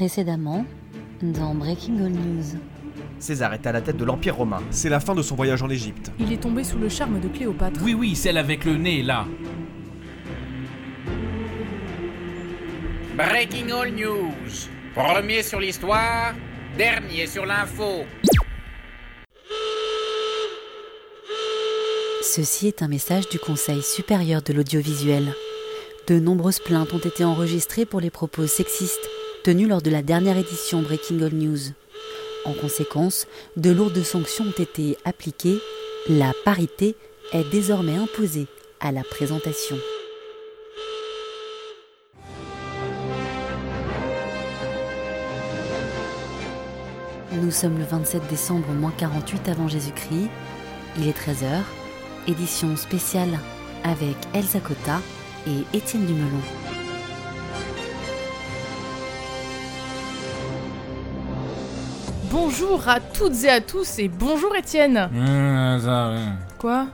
Précédemment, dans Breaking All News. César est à la tête de l'Empire romain. C'est la fin de son voyage en Égypte. Il est tombé sous le charme de Cléopâtre. Oui, oui, celle avec le nez, là. Breaking All News. Premier sur l'histoire, dernier sur l'info. Ceci est un message du Conseil supérieur de l'audiovisuel. De nombreuses plaintes ont été enregistrées pour les propos sexistes tenus lors de la dernière édition Breaking All News. En conséquence, de lourdes sanctions ont été appliquées. La parité est désormais imposée à la présentation. Nous sommes le 27 décembre moins 48 avant Jésus-Christ. Il est 13h. Édition spéciale avec Elsa Cotta et Étienne Dumelon. Bonjour à toutes et à tous et bonjour Étienne. Mmh, Elsa, ouais. Quoi?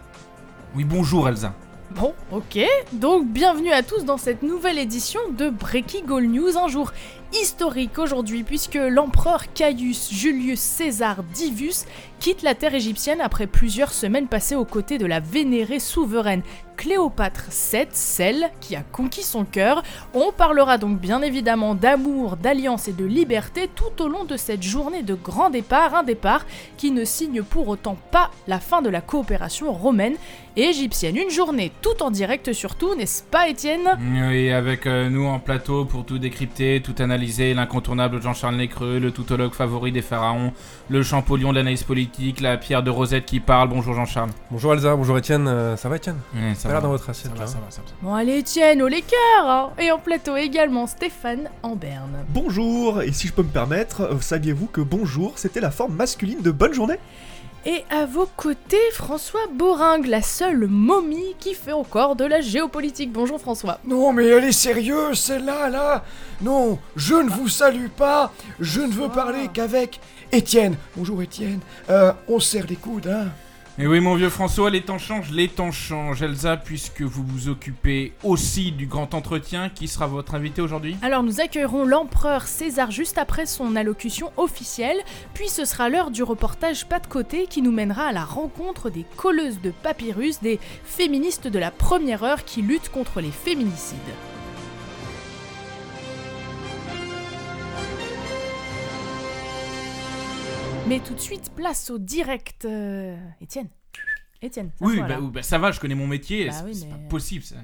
Oui, bonjour Elsa. Bon, ok. Donc bienvenue à tous dans cette nouvelle édition de Breaking All News, un jour historique aujourd'hui puisque l'empereur Caius Julius César Divus quitte la terre égyptienne après plusieurs semaines passées aux côtés de la vénérée souveraine Cléopâtre VII, celle qui a conquis son cœur. On parlera donc bien évidemment d'amour, d'alliance et de liberté tout au long de cette journée de grand départ, un départ qui ne signe pour autant pas la fin de la coopération romaine et égyptienne. Une journée tout en direct surtout, n'est-ce pas Étienne? Oui, avec euh, nous en plateau pour tout décrypter, tout analyser, l'incontournable Jean-Charles Nécreux, le toutologue favori des pharaons, le Champollion de l'analyse politique, la pierre de Rosette qui parle. Bonjour Jean-Charles. Bonjour Elsa, bonjour Étienne. Euh, ça va Étienne Ça a l'air dans votre assiette là. ça va, ça va. Bon allez Étienne, au les cœurs hein. Et en plateau également Stéphane en berne. Bonjour, et si je peux me permettre, euh, saviez-vous que bonjour c'était la forme masculine de bonne journée? Et à vos côtés, François Boringue, la seule momie qui fait encore de la géopolitique. Bonjour François. Non, mais elle est sérieuse, celle-là, là Non, je ne vous salue pas, je ne veux parler qu'avec Étienne. Bonjour Étienne, euh, on se serre les coudes, hein Et oui, mon vieux François, les temps changent, les temps changent. Elsa, puisque vous vous occupez aussi du grand entretien, qui sera votre invité aujourd'hui? Alors nous accueillerons l'empereur César juste après son allocution officielle, puis ce sera l'heure du reportage pas de côté qui nous mènera à la rencontre des colleuses de papyrus, des féministes de la première heure qui luttent contre les féminicides. Mais tout de suite, place au direct. euh, Étienne. Étienne. ça Oui, bah, là. oui, bah, ça va, je connais mon métier, Bah c'est oui, c'est mais- pas possible ça.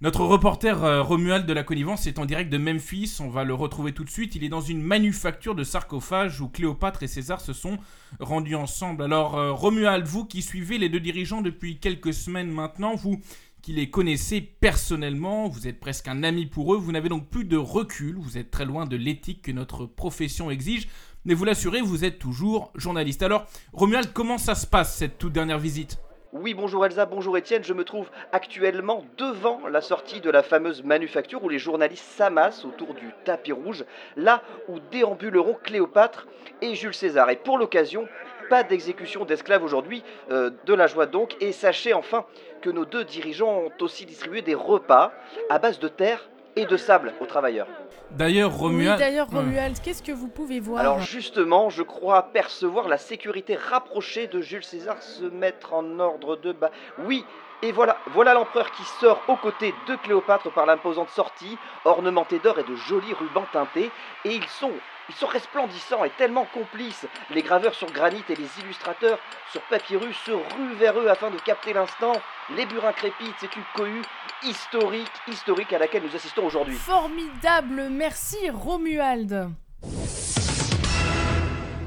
Notre reporter euh, Romuald de la Connivence est en direct de Memphis, on va le retrouver tout de suite. Il est dans une manufacture de sarcophages où Cléopâtre et César se sont rendus ensemble. Alors euh, Romuald, vous qui suivez les deux dirigeants depuis quelques semaines maintenant, vous qui les connaissez personnellement, vous êtes presque un ami pour eux, vous n'avez donc plus de recul, vous êtes très loin de l'éthique que notre profession exige. Mais vous l'assurez, vous êtes toujours journaliste. Alors, Romuald, comment ça se passe cette toute dernière visite? Oui, bonjour Elsa, bonjour Étienne. Je me trouve actuellement devant la sortie de la fameuse manufacture où les journalistes s'amassent autour du tapis rouge, là où déambuleront Cléopâtre et Jules César. Et pour l'occasion, pas d'exécution d'esclaves aujourd'hui, euh, de la joie donc. Et sachez enfin que nos deux dirigeants ont aussi distribué des repas à base de terre et de sable aux travailleurs. D'ailleurs, Oui, Romuald... d'ailleurs, Ouais. Romuald, qu'est-ce que vous pouvez voir Alors justement, je crois percevoir la sécurité rapprochée de Jules César se mettre en ordre de bas. Oui, et voilà, voilà l'empereur qui sort aux côtés de Cléopâtre par l'imposante sortie, ornementée d'or et de jolis rubans teintés, et ils sont, ils sont resplendissants et tellement complices. Les graveurs sur granit et les illustrateurs sur papyrus se ruent vers eux afin de capter l'instant. Les burins crépitent, c'est une cohue historique, historique à laquelle nous assistons aujourd'hui. Formidable, merci Romuald.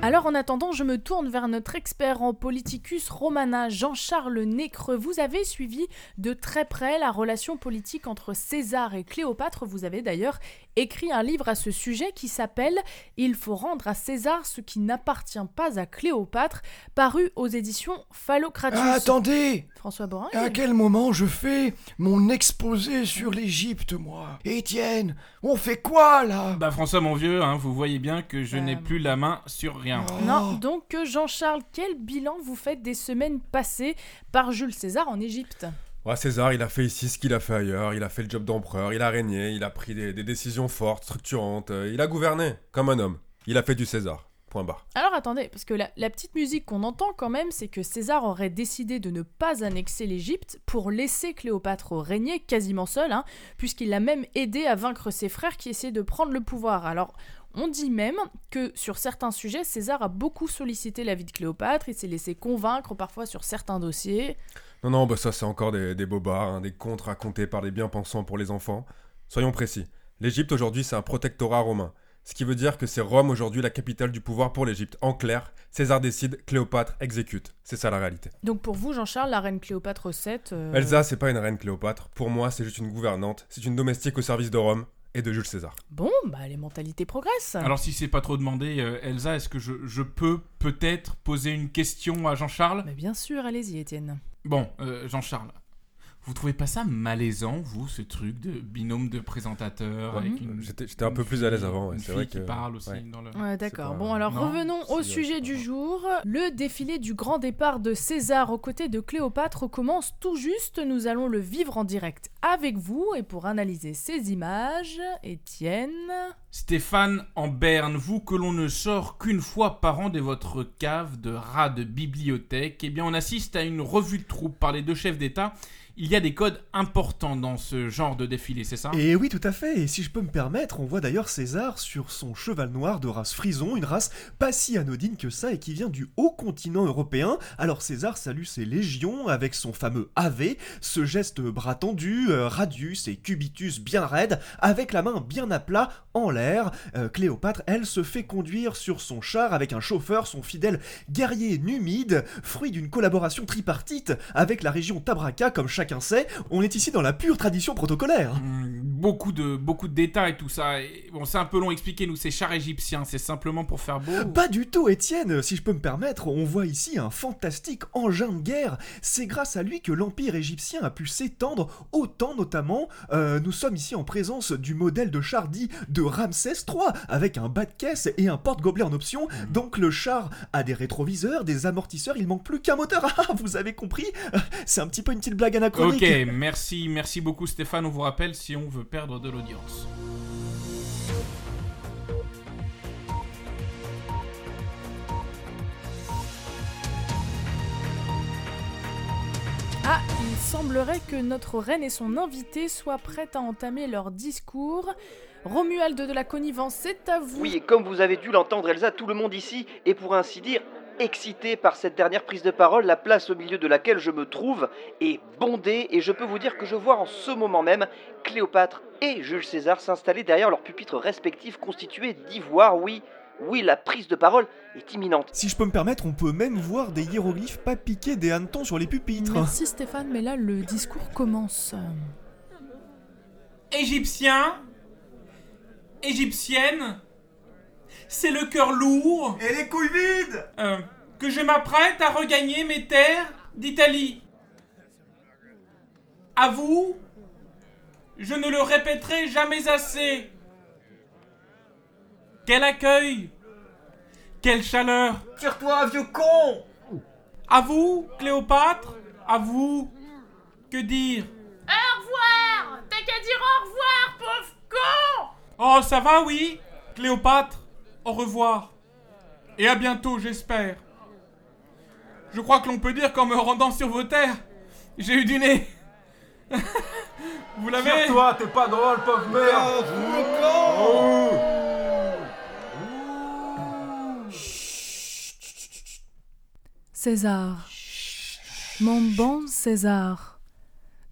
Alors en attendant, je me tourne vers notre expert en politicus romana, Jean-Charles Nécreux. Vous avez suivi de très près la relation politique entre César et Cléopâtre. Vous avez d'ailleurs écrit un livre à ce sujet qui s'appelle Il faut rendre à César ce qui n'appartient pas à Cléopâtre, paru aux éditions Phallocratus. Ah, Attendez François Borin À quel moment je fais mon exposé sur l'Égypte, moi? Étienne, on fait quoi, là? Bah François mon vieux, hein, vous voyez bien que je Euh, n'ai plus la main sur rien. Non, Oh. donc euh, Jean-Charles, quel bilan vous faites des semaines passées par Jules César en Égypte? Ouais, César, il a fait ici ce qu'il a fait ailleurs, il a fait le job d'empereur, il a régné, il a pris des, des décisions fortes, structurantes, euh, il a gouverné, comme un homme. Il a fait du César. Point barre. Alors attendez, parce que la, la petite musique qu'on entend quand même, c'est que César aurait décidé de ne pas annexer l'Égypte pour laisser Cléopâtre régner quasiment seul, hein, puisqu'il l'a même aidé à vaincre ses frères qui essaient de prendre le pouvoir. Alors on dit même que sur certains sujets, César a beaucoup sollicité l'avis de Cléopâtre, il s'est laissé convaincre parfois sur certains dossiers. Non, non, bah ça c'est encore des, des bobards, hein, des contes racontés par des bien-pensants pour les enfants. Soyons précis. L'Égypte aujourd'hui c'est un protectorat romain. Ce qui veut dire que c'est Rome aujourd'hui la capitale du pouvoir pour l'Égypte. En clair, César décide, Cléopâtre exécute. C'est ça la réalité. Donc pour vous, Jean-Charles, la reine Cléopâtre VII... euh, Elsa, c'est pas une reine Cléopâtre. Pour moi, c'est juste une gouvernante. C'est une domestique au service de Rome et de Jules César. Bon, bah les mentalités progressent. Alors si c'est pas trop demandé, euh, Elsa, est-ce que je, je peux peut-être poser une question à Jean-Charles? Mais bien sûr, allez-y Étienne. Bon, euh, Jean-Charles, vous trouvez pas ça malaisant, vous, ce truc de binôme de présentateurs. J'étais un peu plus à l'aise avant, ouais, une c'est fille vrai qui que- parle aussi ouais. dans le... Ouais, d'accord. pas- Bon, alors Non revenons au sujet du jour. Le défilé du grand départ de César aux côtés de Cléopâtre commence tout juste. Nous allons le vivre en direct avec vous. Et pour analyser ces images, Étienne. Stéphane en Berne, vous que l'on ne sort qu'une fois par an de votre cave de rat de bibliothèque, eh bien on assiste à une revue de troupe par les deux chefs d'État. Il y a des codes importants dans ce genre de défilé, c'est ça? Et oui, tout à fait. Et si je peux me permettre, on voit d'ailleurs César sur son cheval noir de race frison, une race pas si anodine que ça et qui vient du haut continent européen. Alors César salue ses légions avec son fameux Ave, ce geste bras tendu, euh, radius et cubitus bien raide, avec la main bien à plat en l'air. Euh, Cléopâtre, elle, se fait conduire sur son char avec un chauffeur, son fidèle guerrier numide, fruit d'une collaboration tripartite avec la région Tabraka, comme chacun sait. On est ici dans la pure tradition protocolaire. Hum, Beaucoup de, beaucoup de détails, tout ça. Et bon, c'est un peu long, expliquez-nous, c'est char égyptien, c'est simplement pour faire beau Pas du tout, Étienne, si je peux me permettre, on voit ici un fantastique engin de guerre. C'est grâce à lui que l'Empire égyptien a pu s'étendre autant notamment. euh, nous sommes ici en présence du modèle de char dit de Ramsès III, avec un bas de caisse et un porte-gobelet en option. Donc le char a des rétroviseurs, des amortisseurs, il manque plus qu'un moteur. Ah, vous avez compris? C'est un petit peu une petite blague anachronique. Ok, merci, merci beaucoup Stéphane. On vous rappelle si on veut perdre de l'audience. Ah, il semblerait que notre reine et son invité soient prêtes à entamer leur discours. Romuald de la connivence, c'est à vous. Oui, et comme vous avez dû l'entendre, Elsa, tout le monde ici est pour ainsi dire excité par cette dernière prise de parole, la place au milieu de laquelle je me trouve est bondée, et je peux vous dire que je vois en ce moment même Cléopâtre et Jules César s'installer derrière leurs pupitres respectifs constitués d'ivoire. Oui, oui, la prise de parole est imminente. Si je peux me permettre, on peut même voir des hiéroglyphes pas piqués des hannetons sur les pupitres. Merci Stéphane, mais là le discours commence. Égyptien Égyptienne C'est le cœur lourd Et les couilles vides euh, que je m'apprête à regagner mes terres d'Italie. À vous, je ne le répéterai jamais assez. Quel accueil! Quelle chaleur! Tire-toi, vieux con! À vous, Cléopâtre À vous Que dire? Au revoir! T'as qu'à dire au revoir, pauvre con! Oh, ça va, oui Cléopâtre, au revoir. Et à bientôt, j'espère. Je crois que l'on peut dire qu'en me rendant sur vos terres, j'ai eu du nez. Vous l'avez? Toi, t'es pas drôle, pauvre merde César, mon bon César,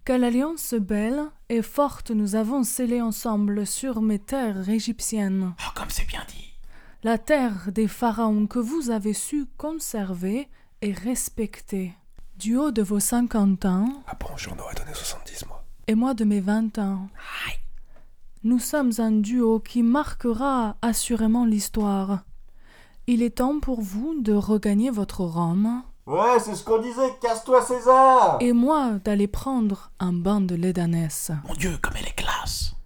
quelle alliance belle et forte nous avons scellée ensemble sur mes terres égyptiennes. Oh, comme c'est bien dit. La terre des pharaons que vous avez su conserver et respecter. Du haut de vos 50 ans, Ah bon, j'en aurais donné 70, moi. et moi de mes 20 ans. Nous sommes un duo qui marquera assurément l'histoire. Il est temps pour vous de regagner votre Rome, Ouais, c'est ce qu'on disait, casse-toi César et moi d'aller prendre un bain de lait d'ânesse. Mon Dieu, comme elle est classe.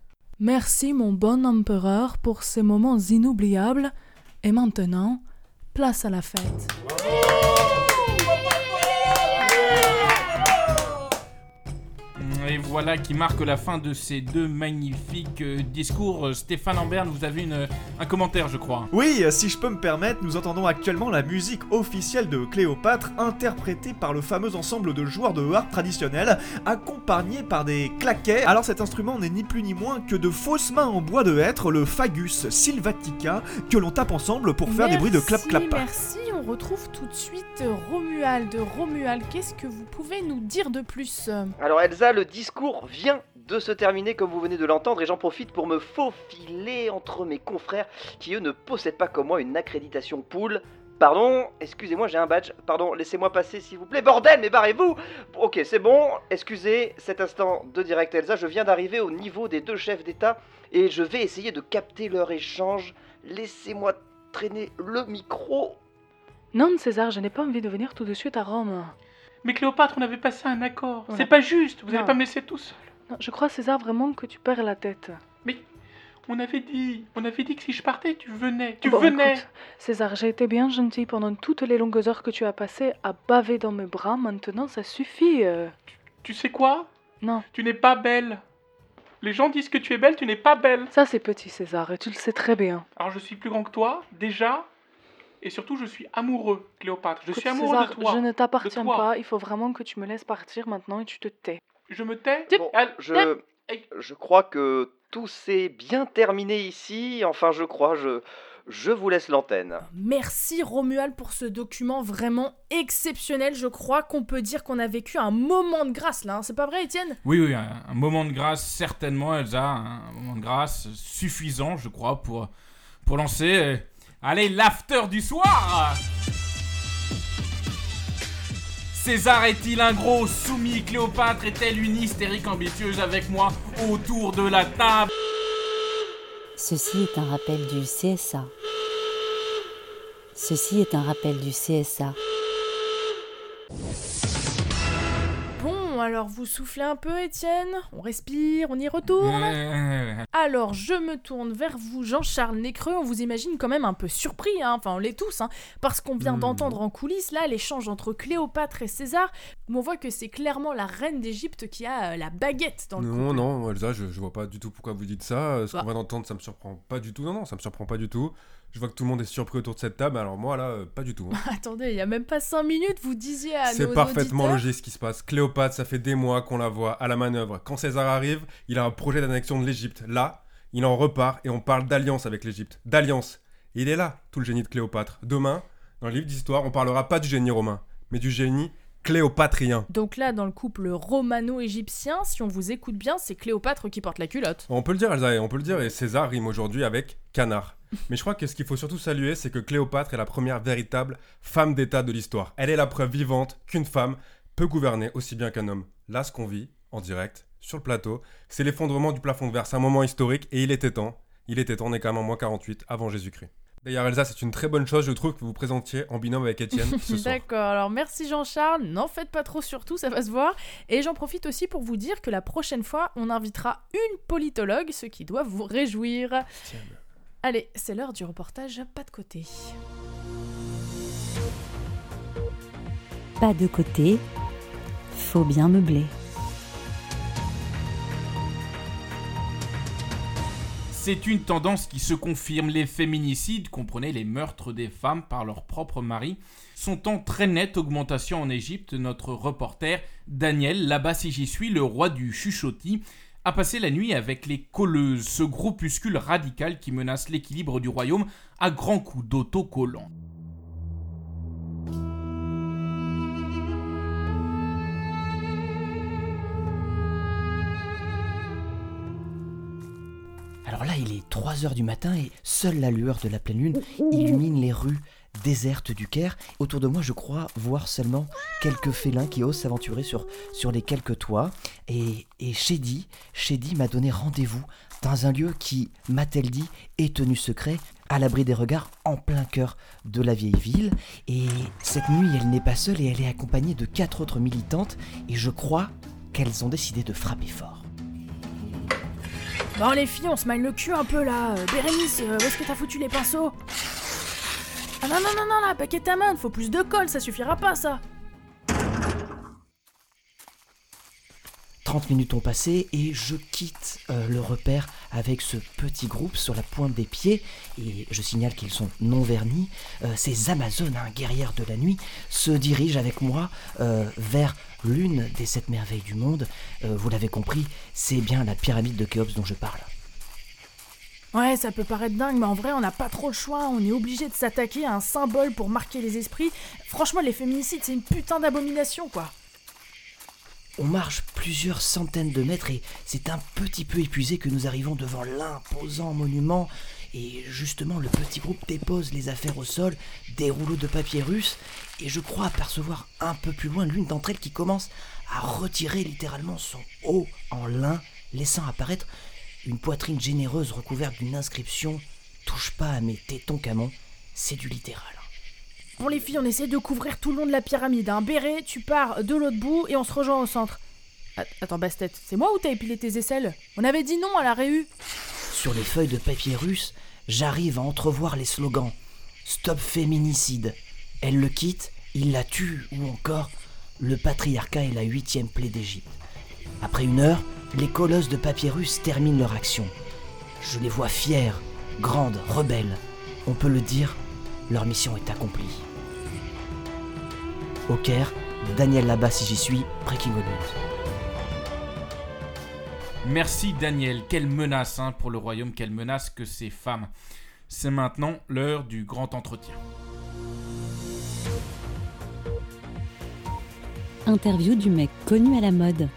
Merci mon bon empereur pour ces moments inoubliables, et maintenant, place à la fête. Voilà qui marque la fin de ces deux magnifiques euh, discours. Euh, Stéphane Ambert, vous avez une, un commentaire, je crois. Oui, euh, si je peux me permettre, nous entendons actuellement la musique officielle de Cléopâtre, interprétée par le fameux ensemble de joueurs de harpe traditionnel, accompagné par des claquets. Alors cet instrument n'est ni plus ni moins que de fausses mains en bois de hêtre, le Fagus sylvatica, que l'on tape ensemble pour faire des bruits de clap clap. Merci, on retrouve tout de suite Romuald. Romuald, qu'est-ce que vous pouvez nous dire de plus? Alors Elsa, le discours vient de se terminer comme vous venez de l'entendre et j'en profite pour me faufiler entre mes confrères qui eux ne possèdent pas comme moi une accréditation pool. Pardon, excusez-moi, j'ai un badge. Pardon, laissez-moi passer s'il vous plaît. Bordel, mais barrez-vous Ok, c'est bon. Excusez cet instant de direct Elsa, je viens d'arriver au niveau des deux chefs d'État et je vais essayer de capter leur échange. Laissez-moi traîner le micro. Non, César, je n'ai pas envie de venir tout de suite à Rome. Mais Cléopâtre, on avait passé un accord. C'est pas juste, vous n'allez pas me laisser tout seul. Non, je crois, César, vraiment que tu perds la tête. Mais on avait dit, on avait dit que si je partais, tu venais. Tu Bon, venais. écoute, César, j'ai été bien gentil pendant toutes les longues heures que tu as passées à baver dans mes bras. Maintenant, ça suffit. euh. Tu sais quoi? Non, Tu n'es pas belle. Les gens disent que tu es belle, tu n'es pas belle. ça c'est petit, César, et tu le sais très bien. Alors je suis plus grand que toi, déjà. Et surtout, je suis amoureux, Cléopâtre. Je suis amoureux César, de toi. je ne t'appartiens pas. Il faut vraiment que tu me laisses partir maintenant et tu te tais. Je me tais Bon, je, je crois que tout s'est bien terminé ici. Enfin, je crois, je, je vous laisse l'antenne. Merci Romuald pour ce document vraiment exceptionnel. Je crois qu'on peut dire qu'on a vécu un moment de grâce là. hein. C'est pas vrai, Étienne? Oui, oui, un, un moment de grâce, certainement, Elsa. Un moment de grâce suffisant, je crois, pour, pour lancer. Allez, l'after du soir César est-il un gros soumis? Cléopâtre est-elle une hystérique ambitieuse avec moi autour de la table? Ceci est un rappel du CSA. Ceci est un rappel du CSA. Alors vous soufflez un peu, Étienne? On respire, on y retourne? Alors, je me tourne vers vous, Jean-Charles Nécreux. On vous imagine quand même un peu surpris, hein. enfin, on l'est tous, hein, parce qu'on vient Hmm. d'entendre en coulisses là l'échange entre Cléopâtre et César. Mais on voit que c'est clairement la reine d'Égypte qui a euh, la baguette dans le Non, couple. non, Elsa, je, je vois pas du tout pourquoi vous dites ça. Euh, Ce Bah. qu'on vient d'entendre, ça me surprend pas du tout. Non, non, ça me surprend pas du tout. Je vois que tout le monde est surpris autour de cette table, alors moi là, euh, pas du tout. hein. Attendez, il y a même pas 5 minutes, vous disiez à C'est parfaitement auditeurs- logique ce qui se passe. Cléopâtre, ça fait des mois qu'on la voit à la manœuvre. Quand César arrive, il a un projet d'annexion de l'Égypte. Là, il en repart et on parle d'alliance avec l'Égypte. D'alliance. Il est là, tout le génie de Cléopâtre. Demain, dans le livre d'histoire, on parlera pas du génie romain, mais du génie cléopatrien. Donc là, dans le couple romano-égyptien, si on vous écoute bien, c'est Cléopâtre qui porte la culotte. On peut le dire, Elsa, on peut le dire, et César rime aujourd'hui avec canard. Mais je crois que ce qu'il faut surtout saluer, c'est que Cléopâtre est la première véritable femme d'État de l'histoire. Elle est la preuve vivante qu'une femme peut gouverner aussi bien qu'un homme. Là, ce qu'on vit, en direct, sur le plateau, c'est l'effondrement du plafond de verre. C'est un moment historique, et il était temps. Il était temps, on est quand même en moins 48 avant Jésus-Christ. D'ailleurs, Elsa, c'est une très bonne chose, je trouve, que vous vous présentiez en binôme avec Étienne ce soir. D'accord, alors merci Jean-Charles, n'en faites pas trop surtout, ça va se voir. Et j'en profite aussi pour vous dire que la prochaine fois, on invitera une politologue, ce qui doit vous réjouir. Allez, c'est l'heure du reportage Pas de côté. Pas de côté, faut bien meubler. C'est une tendance qui se confirme. Les féminicides, comprenez les meurtres des femmes par leur propre mari, sont en très nette augmentation en Égypte. Notre reporter Daniel, là-bas si j'y suis, le roi du chuchotis, a passé la nuit avec les colleuses, ce groupuscule radical qui menace l'équilibre du royaume à grands coups d'autocollants. Alors là, il est 3 heures du matin et seule la lueur de la pleine lune illumine les rues désertes du Caire. Autour de moi, je crois voir seulement quelques félins qui osent s'aventurer sur, les quelques toits. Et, et Shady m'a donné rendez-vous dans un lieu qui, m'a-t-elle dit, est tenu secret, à l'abri des regards en plein cœur de la vieille ville. Et cette nuit, elle n'est pas seule et elle est accompagnée de quatre autres militantes. Et je crois qu'elles ont décidé de frapper fort. Bon les filles, on se maille le cul un peu là. Euh, Bérénice, euh, où est-ce que t'as foutu les pinceaux? Ah non, non, non, non, là, paquet ta main, faut plus de colle, ça suffira pas ça. 30 minutes ont passé et je quitte euh, le repère avec ce petit groupe sur la pointe des pieds. Et je signale qu'ils sont non vernis. Euh, ces Amazones, hein, guerrières de la nuit, se dirigent avec moi euh, vers l'une des sept merveilles du monde. Vous l'avez compris, c'est bien la pyramide de Khéops dont je parle. Ouais, ça peut paraître dingue, mais en vrai, on n'a pas trop le choix. On est obligé de s'attaquer à un symbole pour marquer les esprits. Franchement, les féminicides, c'est une putain d'abomination, quoi. On marche plusieurs centaines de mètres et c'est un petit peu épuisé que nous arrivons devant l'imposant monument. Et justement, le petit groupe dépose les affaires au sol, des rouleaux de papier russe, et je crois apercevoir un peu plus loin l'une d'entre elles qui commence à retirer littéralement son haut en lin, laissant apparaître une poitrine généreuse recouverte d'une inscription Touche pas à mes tétons camons, c'est du littéral. Bon, les filles, on essaie de couvrir tout le long de la pyramide. Hein. Béret, tu pars de l'autre bout et on se rejoint au centre. Att- Attends, Bastet, c'est moi ou t'as épilé tes aisselles? On avait dit non à la réu. Sur les feuilles de papier russe, j'arrive à entrevoir les slogans Stop féminicide, elle le quitte, il la tue, ou encore Le patriarcat est la huitième plaie d'Égypte. Après une heure, les colosses de papier russe terminent leur action. Je les vois fières, grandes, rebelles. On peut le dire, leur mission est accomplie. Au Caire, Daniel là-bas si j'y suis, Breaking Good News. Merci Daniel, quelle menace hein, pour le royaume, quelle menace que ces femmes. C'est maintenant l'heure du grand entretien. Interview du mec connu à la mode.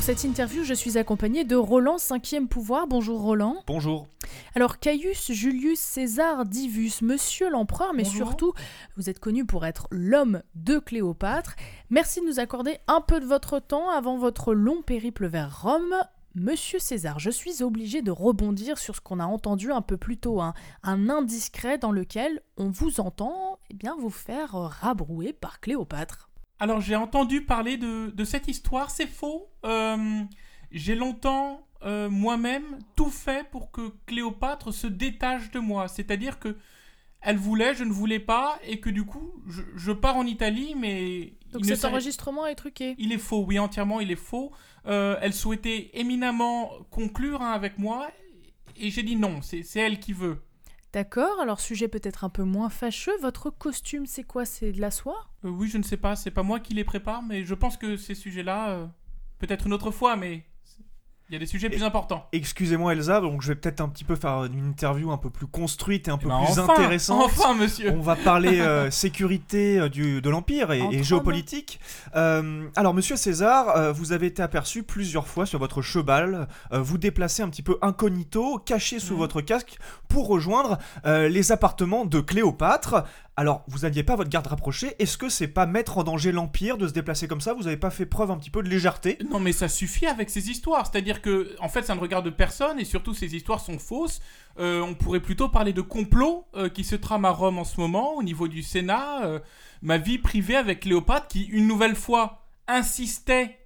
Pour cette interview, je suis accompagnée de Roland, cinquième pouvoir. Bonjour Roland. Bonjour. Alors Caius Julius César Divus, monsieur l'empereur, mais Bonjour. surtout, vous êtes connu pour être l'homme de Cléopâtre. Merci de nous accorder un peu de votre temps avant votre long périple vers Rome. Monsieur César, je suis obligé de rebondir sur ce qu'on a entendu un peu plus tôt, hein. un indiscret dans lequel on vous entend eh bien, vous faire rabrouer par Cléopâtre. Alors j'ai entendu parler de, de cette histoire, c'est faux. Euh, j'ai longtemps euh, moi-même tout fait pour que Cléopâtre se détache de moi. C'est-à-dire que elle voulait, je ne voulais pas, et que du coup je, je pars en Italie, mais Donc cet enregistrement est truqué. Il est faux, oui, entièrement, il est faux. Euh, elle souhaitait éminemment conclure hein, avec moi, et j'ai dit non, c'est elle qui veut. D'accord, alors sujet peut-être un peu moins fâcheux, votre costume c'est quoi? C'est de la soie? Euh, oui, je ne sais pas, c'est pas moi qui les prépare, mais je pense que ces sujets-là, euh, peut-être une autre fois, mais il y a des sujets plus importants. Excusez-moi Elsa, donc je vais peut-être un petit peu faire une interview un peu plus construite et un peu ben plus enfin, intéressante. enfin, monsieur. On va parler euh, sécurité euh, du, de l'Empire et, géopolitique. Euh, alors Monsieur César, euh, vous avez été aperçu plusieurs fois sur votre cheval, euh, vous déplacez un petit peu incognito, caché sous Mhm. votre casque pour rejoindre euh, les appartements de Cléopâtre. Alors, vous n'aviez pas votre garde rapprochée. Est-ce que c'est pas mettre en danger l'Empire de se déplacer comme ça? Vous n'avez pas fait preuve un petit peu de légèreté? Non, mais ça suffit avec ces histoires. C'est-à-dire que, en fait, ça ne regarde personne et surtout, ces histoires sont fausses. Euh, on pourrait plutôt parler de complot euh, qui se trame à Rome en ce moment, au niveau du Sénat. euh, ma vie privée avec Cléopâtre qui, une nouvelle fois, insistait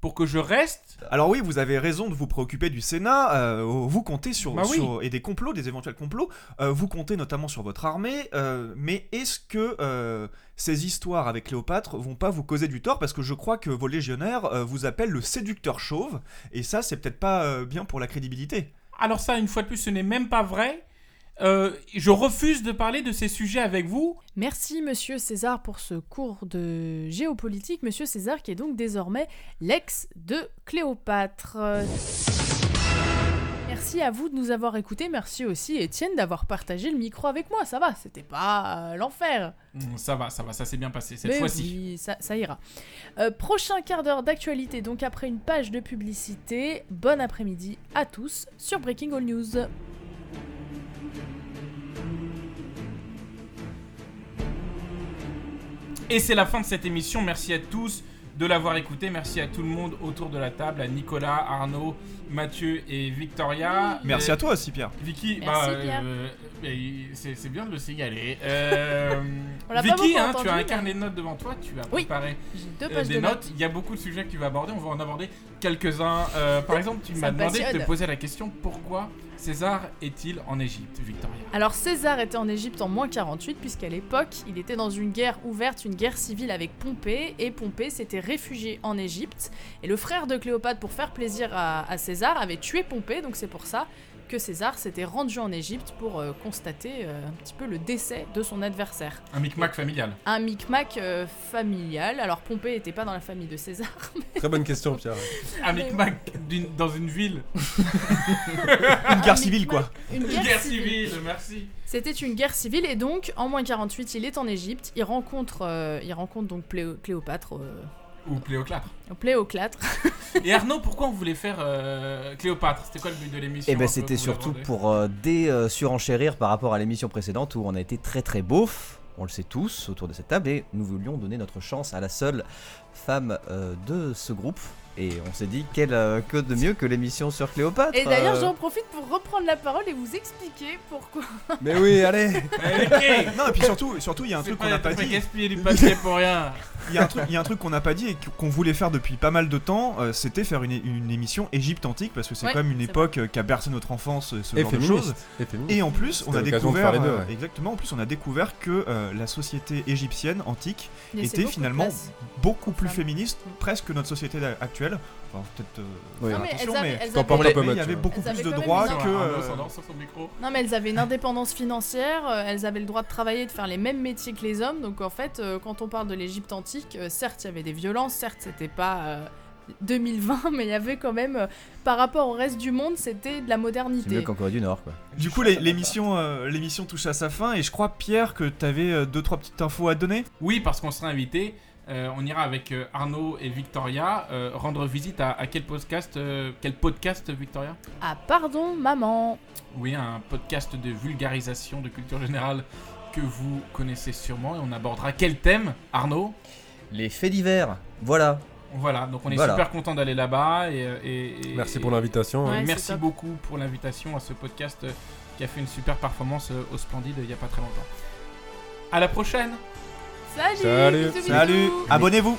pour que je reste. Alors oui, vous avez raison de vous préoccuper du Sénat. euh, vous comptez sur, Bah oui. sur- et des complots, des éventuels complots. euh, vous comptez notamment sur votre armée. euh, mais est-ce que ces histoires avec Cléopâtre vont pas vous causer du tort? Parce que je crois que vos légionnaires vous appellent le séducteur chauve. Et ça, c'est peut-être pas bien pour la crédibilité. Alors ça, une fois de plus, ce n'est même pas vrai. Euh, je refuse de parler de ces sujets avec vous. Merci Monsieur César pour ce cours de géopolitique. Monsieur César qui est donc désormais l'ex de Cléopâtre. Merci à vous de nous avoir écoutés. Merci aussi Étienne d'avoir partagé le micro avec moi. Ça va, c'était pas euh, l'enfer. Mm, Ça va, ça va, ça s'est bien passé cette fois-ci. oui, ça, ça ira. Euh, prochain quart d'heure d'actualité, donc après une page de publicité. Bon après-midi à tous sur Breaking All News. Et c'est la fin de cette émission. Merci à tous de l'avoir écouté. Merci à tout le monde autour de la table, à Nicolas, Arnaud, Mathieu et Victoria. Merci à toi aussi, Pierre. Vicky, Merci, bah, Pierre. euh, c'est bien de le signaler. Euh, Vicky, hein, entendu, tu as un carnet de notes devant toi, tu as préparé deux euh, pages des de notes. notes. Il y a beaucoup de sujets que tu vas aborder, on va en aborder quelques-uns. Euh, par exemple, tu m'as demandé de te poser la question pourquoi César est-il en Égypte, Victoria? Alors César était en Égypte en moins 48 puisqu'à l'époque il était dans une guerre ouverte, une guerre civile avec Pompée et Pompée s'était réfugié en Égypte et le frère de Cléopâtre pour faire plaisir à, à César avait tué Pompée donc c'est pour ça que César s'était rendu en Égypte pour euh, constater euh, un petit peu le décès de son adversaire. Un micmac familial. Un micmac euh, familial. Alors Pompée n'était pas dans la famille de César. Très bonne question, Pierre. Un micmac dans une ville. Une guerre civile, quoi. Une Une guerre, civile. civile, merci. C'était une guerre civile et donc en moins 48 il est en Égypte. Il rencontre, euh, il rencontre donc Cléopâtre. Euh, Ou Cléoclatre. Pléoclatre. Et Arnaud, pourquoi on voulait faire euh, Cléopâtre? C'était quoi le but de l'émission Eh ben c'était surtout pour euh, dé-surenchérir par rapport à l'émission précédente où on a été très très beauf, on le sait tous autour de cette table, et nous voulions donner notre chance à la seule femme euh, de ce groupe. Et on s'est dit, quel, euh, que de mieux que l'émission sur Cléopâtre Et d'ailleurs euh. j'en profite pour reprendre la parole et vous expliquer pourquoi. Mais oui, allez Non, et puis surtout, surtout il y a un truc qu'on n'a pas pas dit. gaspillé du papier pour rien. Il y a un truc, il y a un truc qu'on n'a pas dit et qu'on voulait faire depuis pas mal de temps, euh, c'était faire une, une émission Égypte antique parce que c'est Ouais, quand même une époque euh, qui a bercé notre enfance, euh, ce Et genre de choses. Et en plus, on a de découvert, deux, euh, ouais. exactement, en plus, on a découvert que euh, la société égyptienne antique était finalement beaucoup plus féministe, presque que notre société d'a- actuelle. Enfin, peut-être. euh, Oui. Non, mais elles avaient- mais- elles T'en avaient- portes un peu mais il y Mathieu. avait beaucoup Elles plus avaient de quand même droits une que. Arnaud euh. Non mais elles avaient une indépendance financière, euh, elles avaient le droit de travailler, de faire les mêmes métiers que les hommes. Donc en fait, euh, quand on parle de l'Égypte antique, euh, certes il y avait des violences, certes c'était pas euh, 2020, mais il y avait quand même, euh, par rapport au reste du monde, c'était de la C'est mieux modernité. qu'en Corée du Nord, quoi. Du coup, l'é- l'émission euh, l'émission touche à sa fin et je crois, Pierre, que t'avais euh, deux trois petites infos à donner? Oui, parce qu'on sera invité. Euh, on ira avec euh, Arnaud et Victoria euh, rendre visite à, à quel podcast euh, Quel podcast, Victoria? Ah pardon maman. Oui, un podcast de vulgarisation de culture générale que vous connaissez sûrement. Et on abordera quel thème, Arnaud? Les faits divers, voilà. Voilà, donc on est Voilà. super content d'aller là-bas. Et, et- et- Merci pour l'invitation. Ouais, hein. Merci beaucoup pour l'invitation à ce podcast qui a fait une super performance au Splendide il n'y a pas très longtemps. À la prochaine Salut. Salut. abonnez-vous.